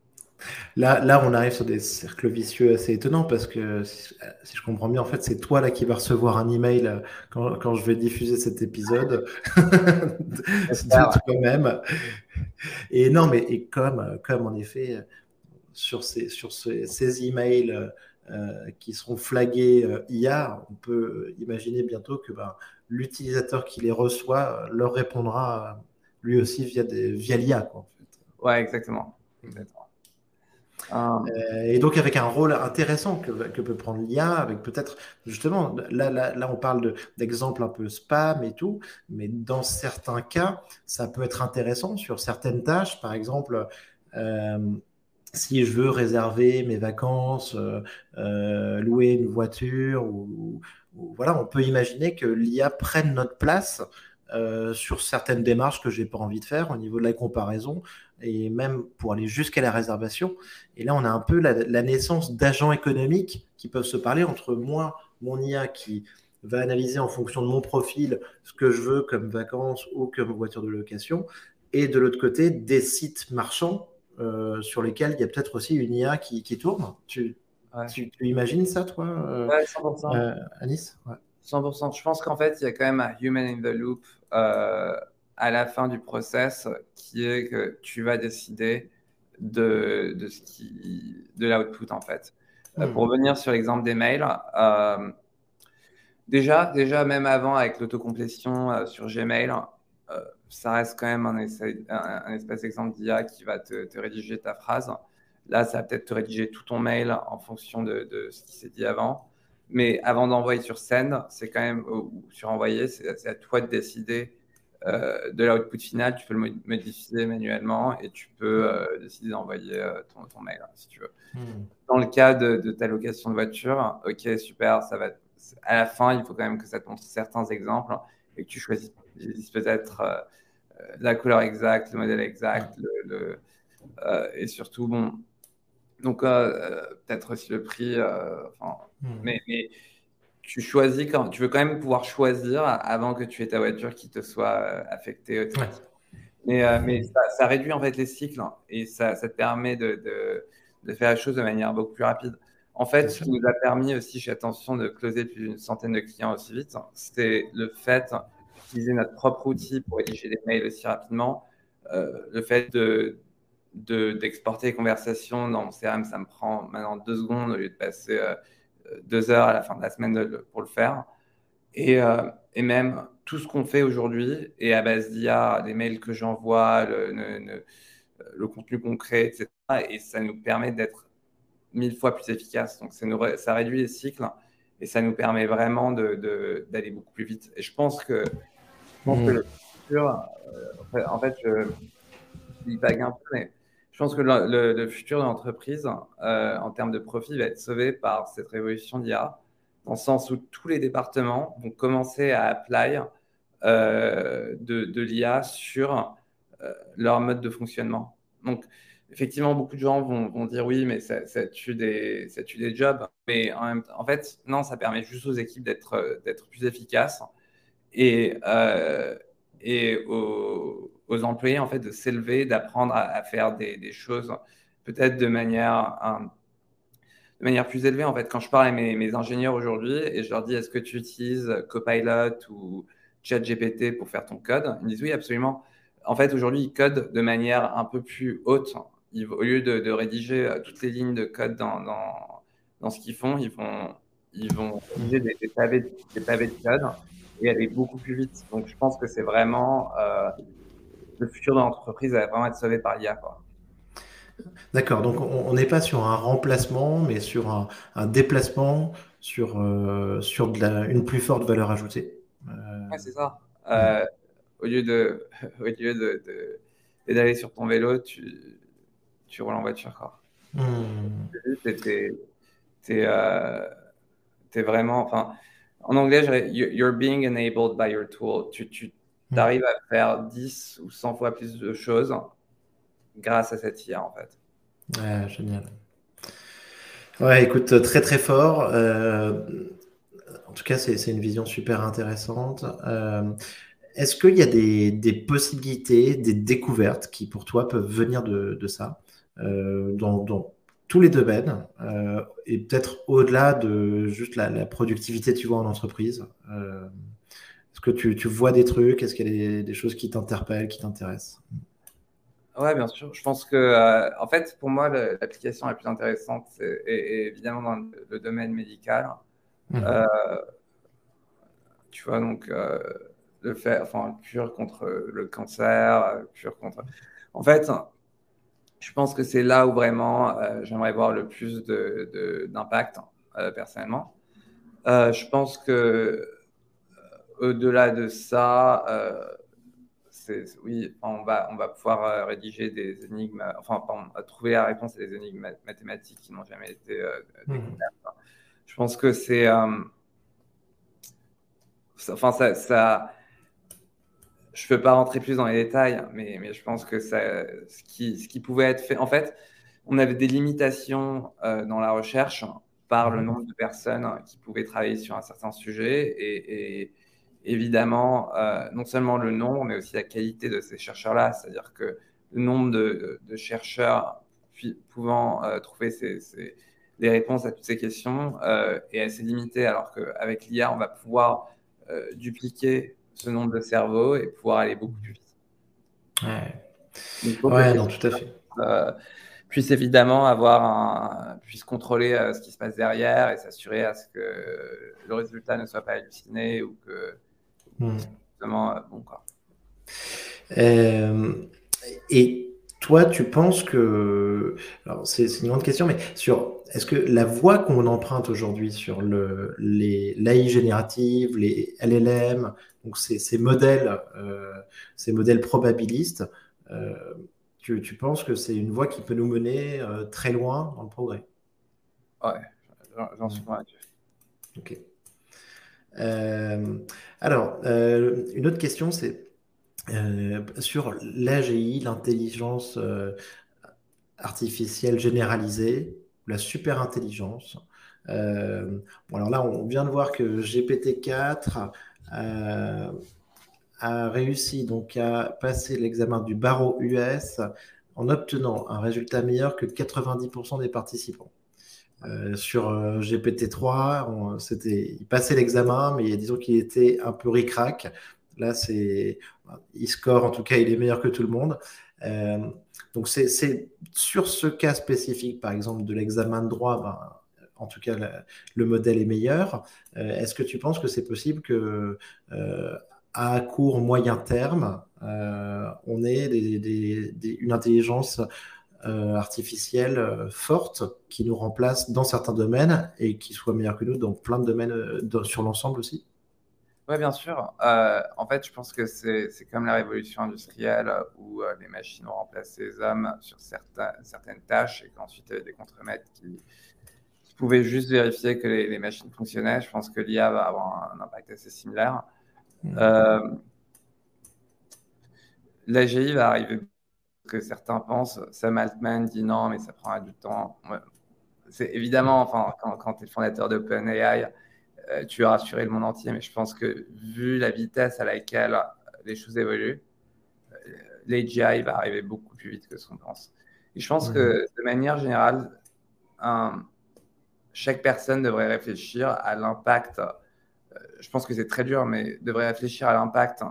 Là, là, on arrive sur des cercles vicieux assez étonnants parce que si, je comprends bien, en fait, c'est toi là qui vas recevoir un email quand, quand je vais diffuser cet épisode *laughs* *laughs* de toi-même. Et non, mais et comme, comme en effet, sur ces, sur ces, ces emails euh, qui seront flagués euh, IA, on peut imaginer bientôt que ben, l'utilisateur qui les reçoit leur répondra lui aussi via, des, via l'IA. En fait. Ouais, exactement. exactement. Ah. Euh, et donc avec un rôle intéressant que, peut prendre l'IA, avec peut-être justement, là, là, on parle d'exemples un peu spam et tout, mais dans certains cas, ça peut être intéressant sur certaines tâches, par exemple. Euh, si je veux réserver mes vacances, euh, louer une voiture, voilà, on peut imaginer que l'IA prenne notre place sur certaines démarches que j'ai pas envie de faire au niveau de la comparaison et même pour aller jusqu'à la réservation. Et là, on a un peu la, naissance d'agents économiques qui peuvent se parler entre moi, mon IA qui va analyser en fonction de mon profil ce que je veux comme vacances ou comme voiture de location, et de l'autre côté, des sites marchands euh, sur lesquels il y a peut-être aussi une IA qui, tourne. Tu, tu, imagines ça, toi, euh, ouais, 100%. Euh, Anis 100%. Je pense qu'en fait, il y a quand même un human in the loop à la fin du process qui est que tu vas décider de, de, ce qui, de l'output en fait. Euh, pour hmm. revenir sur l'exemple des mails, euh, déjà, déjà même avant avec l'autocomplétion euh, sur Gmail, ça reste quand même un, espèce d'exemple d'IA qui va te, rédiger ta phrase. Là, ça va peut-être te rédiger tout ton mail en fonction de, de ce qui s'est dit avant. Mais avant d'envoyer sur scène, c'est quand même, ou sur envoyer, c'est à toi de décider euh, de l'output final, tu peux le modifier manuellement et tu peux euh, décider d'envoyer euh, ton, mail hein, si tu veux. Hmm. Dans le cas de, ta location de voiture, ok, super, ça va. À la fin, il faut quand même que ça te montre certains exemples et que tu choisisses peut-être la couleur exacte, le modèle exact, le, et surtout, bon, donc peut-être aussi le prix. Hmm. mais, mais tu choisis quand tu veux quand même pouvoir choisir avant que tu aies ta voiture qui te soit euh, affectée. Mais, euh, mais ça, réduit en fait les cycles hein, et ça, ça te permet de, de, de, faire les choses de manière beaucoup plus rapide. En fait, ce qui nous a permis aussi chez Attention de closer plus d'une centaine de clients aussi vite, c'était le fait d'utiliser notre propre outil pour rédiger des mails aussi rapidement. Euh, le fait de, d'exporter les conversations dans mon CRM, ça me prend maintenant deux secondes au lieu de passer deux heures à la fin de la semaine pour le faire. Et, euh, et, même tout ce qu'on fait aujourd'hui est à base d'IA, des mails que j'envoie, le, le, contenu concret, etc. Et ça nous permet d'être mille fois plus efficace. Donc ça, nous, ça réduit les cycles et ça nous permet vraiment d'aller de, beaucoup plus vite. Et je pense que, je pense que mmh. le futur, euh, en fait, je, je bague un peu, mais je pense que le, futur de l'entreprise, euh, en termes de profit, va être sauvé par cette révolution d'IA, dans le sens où tous les départements vont commencer à apply euh, de, l'IA sur euh, leur mode de fonctionnement. Donc, effectivement, beaucoup de gens vont, dire oui, mais ça, tue des, jobs. Mais en, en fait, non, ça permet juste aux équipes d'être plus efficaces. Et, et aux, employés en fait de s'élever, d'apprendre à, faire des, choses peut-être de manière de manière plus élevée. En fait, quand je parle à mes, ingénieurs aujourd'hui et je leur dis est-ce que tu utilises Copilot ou ChatGPT pour faire ton code, ils me disent oui absolument. En fait, aujourd'hui, ils codent de manière un peu plus haute. au lieu de, rédiger euh, toutes les lignes de code dans, dans, ce qu'ils font, ils vont, ils vont des, des, pavés, des pavés de code et aller beaucoup plus vite. Donc, je pense que c'est vraiment euh, le futur de l'entreprise va vraiment être sauvé par l'IA. D'accord, donc on n'est pas sur un remplacement, mais sur un, déplacement, sur, euh, sur de la, une plus forte valeur ajoutée. Euh... c'est ça. Euh, au lieu de, *laughs* au lieu de, d'aller sur ton vélo, tu, tu roules en voiture. Quoi. Hmm. Tu es, vraiment. Enfin, en anglais, you're being enabled by your tool. Tu, tu hmm. arrives à faire 10 ou 100 fois plus de choses grâce à cette IA, en fait. Ouais, génial. Ouais, écoute, très très fort. Euh, en tout cas, c'est une vision super intéressante. Euh, est-ce qu'il y a des, des, possibilités, des découvertes qui pour toi peuvent venir de, de ça euh, dans, dans, tous les domaines et peut-être au-delà de juste la, productivité, tu vois, en entreprise. Euh, que tu, tu, vois des trucs Est-ce qu'il y a des, choses qui t'interpellent, qui t'intéressent? Ouais, bien sûr. Je pense que, euh, en fait, pour moi, l'application la plus intéressante est, évidemment dans le, domaine médical. Mmh. tu vois, donc, le fait, enfin, cure contre le cancer, cure contre. En fait, je pense que c'est là où vraiment euh, j'aimerais voir le plus d'impact euh, personnellement. Euh, je pense que au-delà de ça, oui, on va, on va pouvoir rédiger des énigmes, enfin, trouver la réponse à des énigmes mathématiques qui n'ont jamais été mmh. découvertes. Je pense que c'est. enfin, ça, ça je ne peux pas rentrer plus dans les détails, mais, mais je pense que ça, ce, qui, ce qui pouvait être fait, en fait, on avait des limitations euh, dans la recherche par le mhm. nombre de personnes qui pouvaient travailler sur un certain sujet et, évidemment, euh, non seulement le nombre, mais aussi la qualité de ces chercheurs-là, c'est-à-dire que le nombre de, chercheurs pouvant euh, trouver ces, ces, les réponses à toutes ces questions est assez limité, alors qu'avec l'IA, on va pouvoir dupliquer ce nombre de cerveaux et pouvoir aller beaucoup plus vite. Ouais, ouais non, tout à fait. Euh, puisse évidemment avoir un, puisse contrôler euh, ce qui se passe derrière et s'assurer à ce que le résultat ne soit pas halluciné ou que hmm. justement euh, bon quoi. et toi, tu penses que, alors c'est une grande question, mais sur est-ce que la voie qu'on emprunte aujourd'hui sur le, les l'AI générative, les LLM, donc ces, ces modèles, euh, ces modèles probabilistes, euh, tu, tu, penses que c'est une voie qui peut nous mener euh, très loin dans le progrès? Ouais, j'en suis convaincu. Ok. Euh, alors, euh, une autre question, c'est euh, sur l'AGI, l'intelligence artificielle généralisée, la super intelligence. Bon, alors là, on vient de voir que GPT-4 euh, a réussi donc à passer l'examen du barreau US en obtenant un résultat meilleur que 90% des participants. Euh, sur euh, GPT-3, c'était, il passait l'examen, mais disons qu'il était un peu ric-rac. Là, c'est, il score, en tout cas, il est meilleur que tout le monde. Euh, donc, c'est, sur ce cas spécifique, par exemple, de l'examen de droit, ben, en tout cas, le, le modèle est meilleur. Est-ce que tu penses que c'est possible que, à court, moyen terme, on ait une intelligence euh, artificielle euh, forte qui nous remplace dans certains domaines et qui soit meilleure que nous dans plein de domaines euh, sur l'ensemble aussi Oui, bien sûr. En fait, je pense que c'est comme la révolution industrielle où les machines ont remplacé les hommes sur certains, certaines tâches et qu'ensuite il y avait des contremaîtres qui, qui, pouvaient juste vérifier que les, les machines fonctionnaient. Je pense que l'IA va avoir un, un, impact assez similaire. Mmh. L'AGI va arriver que certains pensent. Sam Altman dit non, mais ça prendra du temps. C'est évidemment, enfin, quand, quand tu es le fondateur d'OpenAI, euh, tu as rassuré le monde entier, mais je pense que vu la vitesse à laquelle les choses évoluent, euh, l'AGI va arriver beaucoup plus vite que ce qu'on pense. Et je pense mmh. que de manière générale, un, chaque personne devrait réfléchir à l'impact. Euh, je pense que c'est très dur, mais devrait réfléchir à l'impact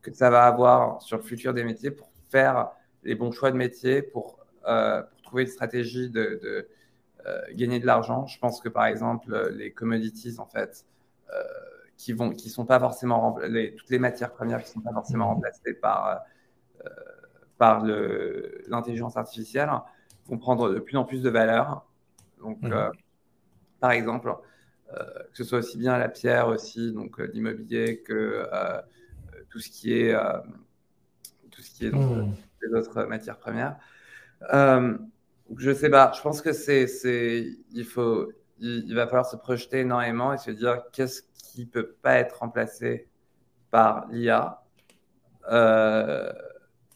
que ça va avoir sur le futur des métiers pour faire les bons choix de métier pour, euh, pour trouver une stratégie de, de euh, gagner de l'argent. Je pense que par exemple, les commodities, en fait, euh, qui vont, qui sont pas forcément les, toutes les matières premières qui sont pas forcément mmh. remplacées par, euh, par l'intelligence artificielle vont prendre de plus en plus de valeur. Donc, mmh. Euh, par exemple, euh, que ce soit aussi bien la pierre aussi, donc l'immobilier que tout ce qui est tout ce qui est donc, mmh les autres matières premières. Euh, je sais pas, je pense que c'est, c'est, il faut, il, va falloir se projeter énormément et se dire qu'est-ce qui peut pas être remplacé par l'IA. Euh,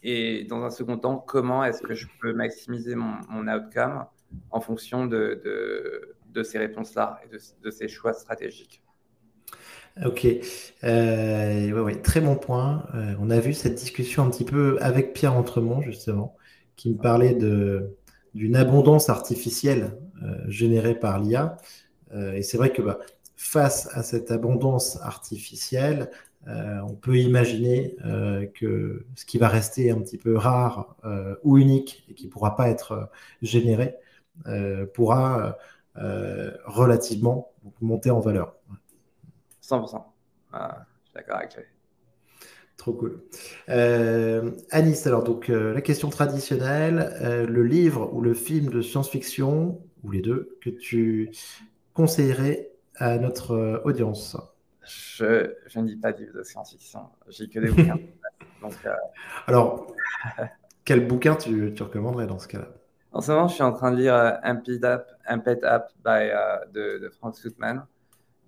et dans un second temps, comment est-ce que je peux maximiser mon, mon outcome en fonction de, de, de ces réponses-là et de ces choix stratégiques? Ok, euh, très bon point. Euh, on a vu cette discussion un petit peu avec Pierre Entremont, justement, qui me parlait d'une abondance artificielle euh, générée par l'IA. Et c'est vrai que bah, face à cette abondance artificielle, on peut imaginer que ce qui va rester un petit peu rare ou unique et qui ne pourra pas être généré pourra relativement monter en valeur. 100%. Ah, je suis d'accord avec toi. Trop cool. Euh, Anis, alors donc euh, la question traditionnelle, euh, le livre ou le film de science-fiction, ou les deux, que tu conseillerais à notre euh, audience? Je, je, ne dis pas de livre de science-fiction, j'ai que des bouquins. *laughs* donc, alors, *laughs* quel bouquin tu, tu, recommanderais dans ce cas-là? En ce moment, je suis en train de lire Imped Up, Imped Up by, de, de Frank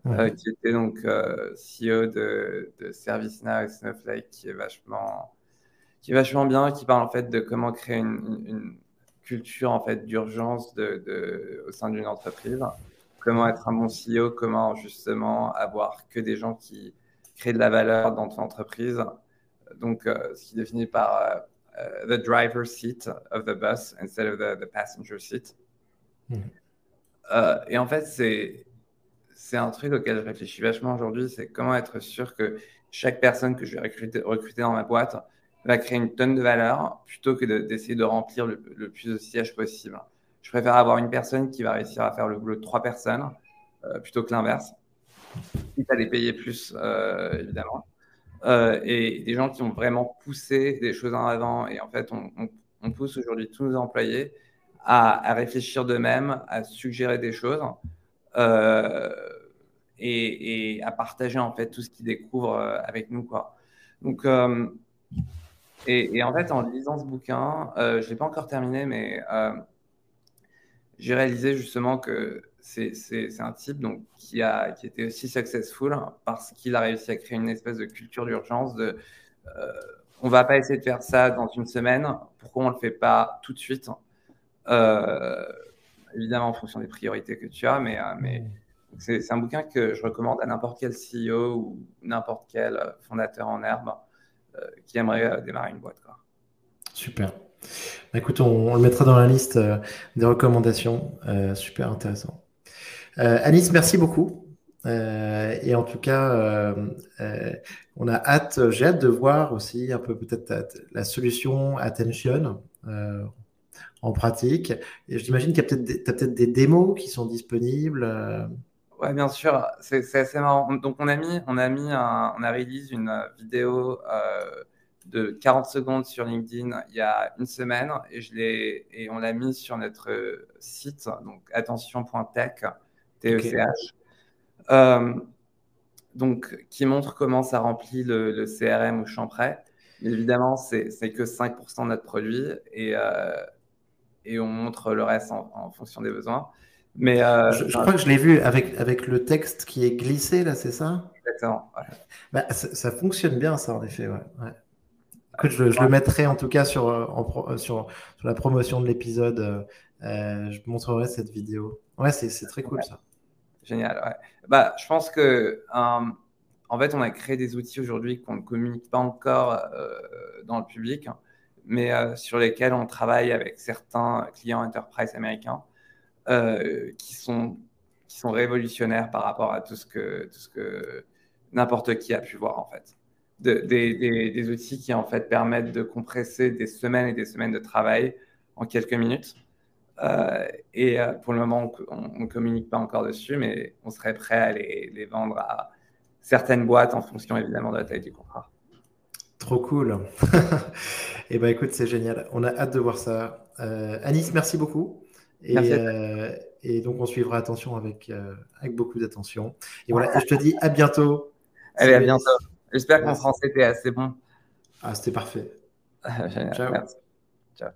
euh, qui était donc euh, CEO de, de ServiceNow et Snowflake, qui est vachement, qui est vachement bien, qui parle en fait de comment créer une, une culture en fait d'urgence de, de, au sein d'une entreprise, comment être un bon CEO, comment justement avoir que des gens qui créent de la valeur dans ton entreprise. Donc, euh, ce qui est défini par the driver seat of the bus instead of the, the passenger seat. Euh, et en fait, c'est c'est un truc auquel je réfléchis vachement aujourd'hui, c'est comment être sûr que chaque personne que je vais recruter, dans ma boîte va créer une tonne de valeur plutôt que d'essayer de, remplir le, plus de sièges possible. Je préfère avoir une personne qui va réussir à faire le boulot de trois personnes euh, plutôt que l'inverse, quitte à les payer plus, euh, évidemment. Euh, et des gens qui ont vraiment poussé des choses en avant. Et en fait, on, pousse aujourd'hui tous nos employés à, réfléchir d'eux-mêmes, à suggérer des choses euh, et, à partager en fait tout ce qu'ils découvrent euh, avec nous. Quoi. Donc, euh, et, en fait, en lisant ce bouquin, je ne l'ai pas encore terminé, mais j'ai réalisé justement que c'est un type donc, qui, a, qui était aussi successful parce qu'il a réussi à créer une espèce de culture d'urgence de on va pas essayer de faire ça dans une semaine, pourquoi on le fait pas tout de suite? Euh, évidemment en fonction des priorités que tu as, mais, euh, mais c'est un bouquin que je recommande à n'importe quel CEO ou n'importe quel fondateur en herbe euh, qui aimerait démarrer une boîte. Quoi. Super. Bah, écoute, on, le mettra dans la liste des recommandations. super intéressant. Alice, merci beaucoup. et en tout cas, on a hâte, j'ai hâte de voir aussi un peu peut-être la solution Attention en pratique. Et j'imagine qu'il y a peut-être des, peut des démos qui sont disponibles. Euh. Ouais, bien sûr, c'est assez marrant. Donc, on a mis, on a mis, un, on a release une vidéo euh, de 40 secondes sur LinkedIn il y a une semaine et je l'ai et on l'a mis sur notre site, donc attention.tech, T-E-C-H. Euh, donc, qui montre comment ça remplit le, CRM au champ près. évidemment, c'est que 5% de notre produit et, et on montre le reste en, fonction des besoins. Mais euh, je, crois que je l'ai vu avec, avec le texte qui est glissé là, c'est ça? Exactement. Bah, ça, fonctionne bien, ça en effet. Ouais. je, le mettrai en tout cas sur, euh, euh, sur, sur la promotion de l'épisode. je montrerai cette vidéo. Ouais, c'est très cool ça. Génial. Ouais. Bah, je pense que en fait, on a créé des outils aujourd'hui qu'on ne communique pas encore dans le public mais euh, sur lesquels on travaille avec certains clients enterprise américains euh, qui, sont, qui sont révolutionnaires par rapport à tout ce que, tout ce que n'importe qui a pu voir en fait. des, des, outils qui en fait permettent de compresser des semaines et des semaines de travail en quelques minutes. Euh, et pour le moment, on ne communique pas encore dessus, mais on serait prêt à les, les, vendre à certaines boîtes en fonction évidemment de la taille du contrat. Trop cool. *laughs* et eh ben écoute, c'est génial. On a hâte de voir ça. Euh, Anis, merci beaucoup. Et, merci. Euh, et, donc, on suivra attention avec, euh, avec beaucoup d'attention. Et voilà, je te dis à bientôt. Allez, à bientôt. J'espère que mon français était assez bon. Ah, c'était parfait. *laughs* Ciao. Ciao.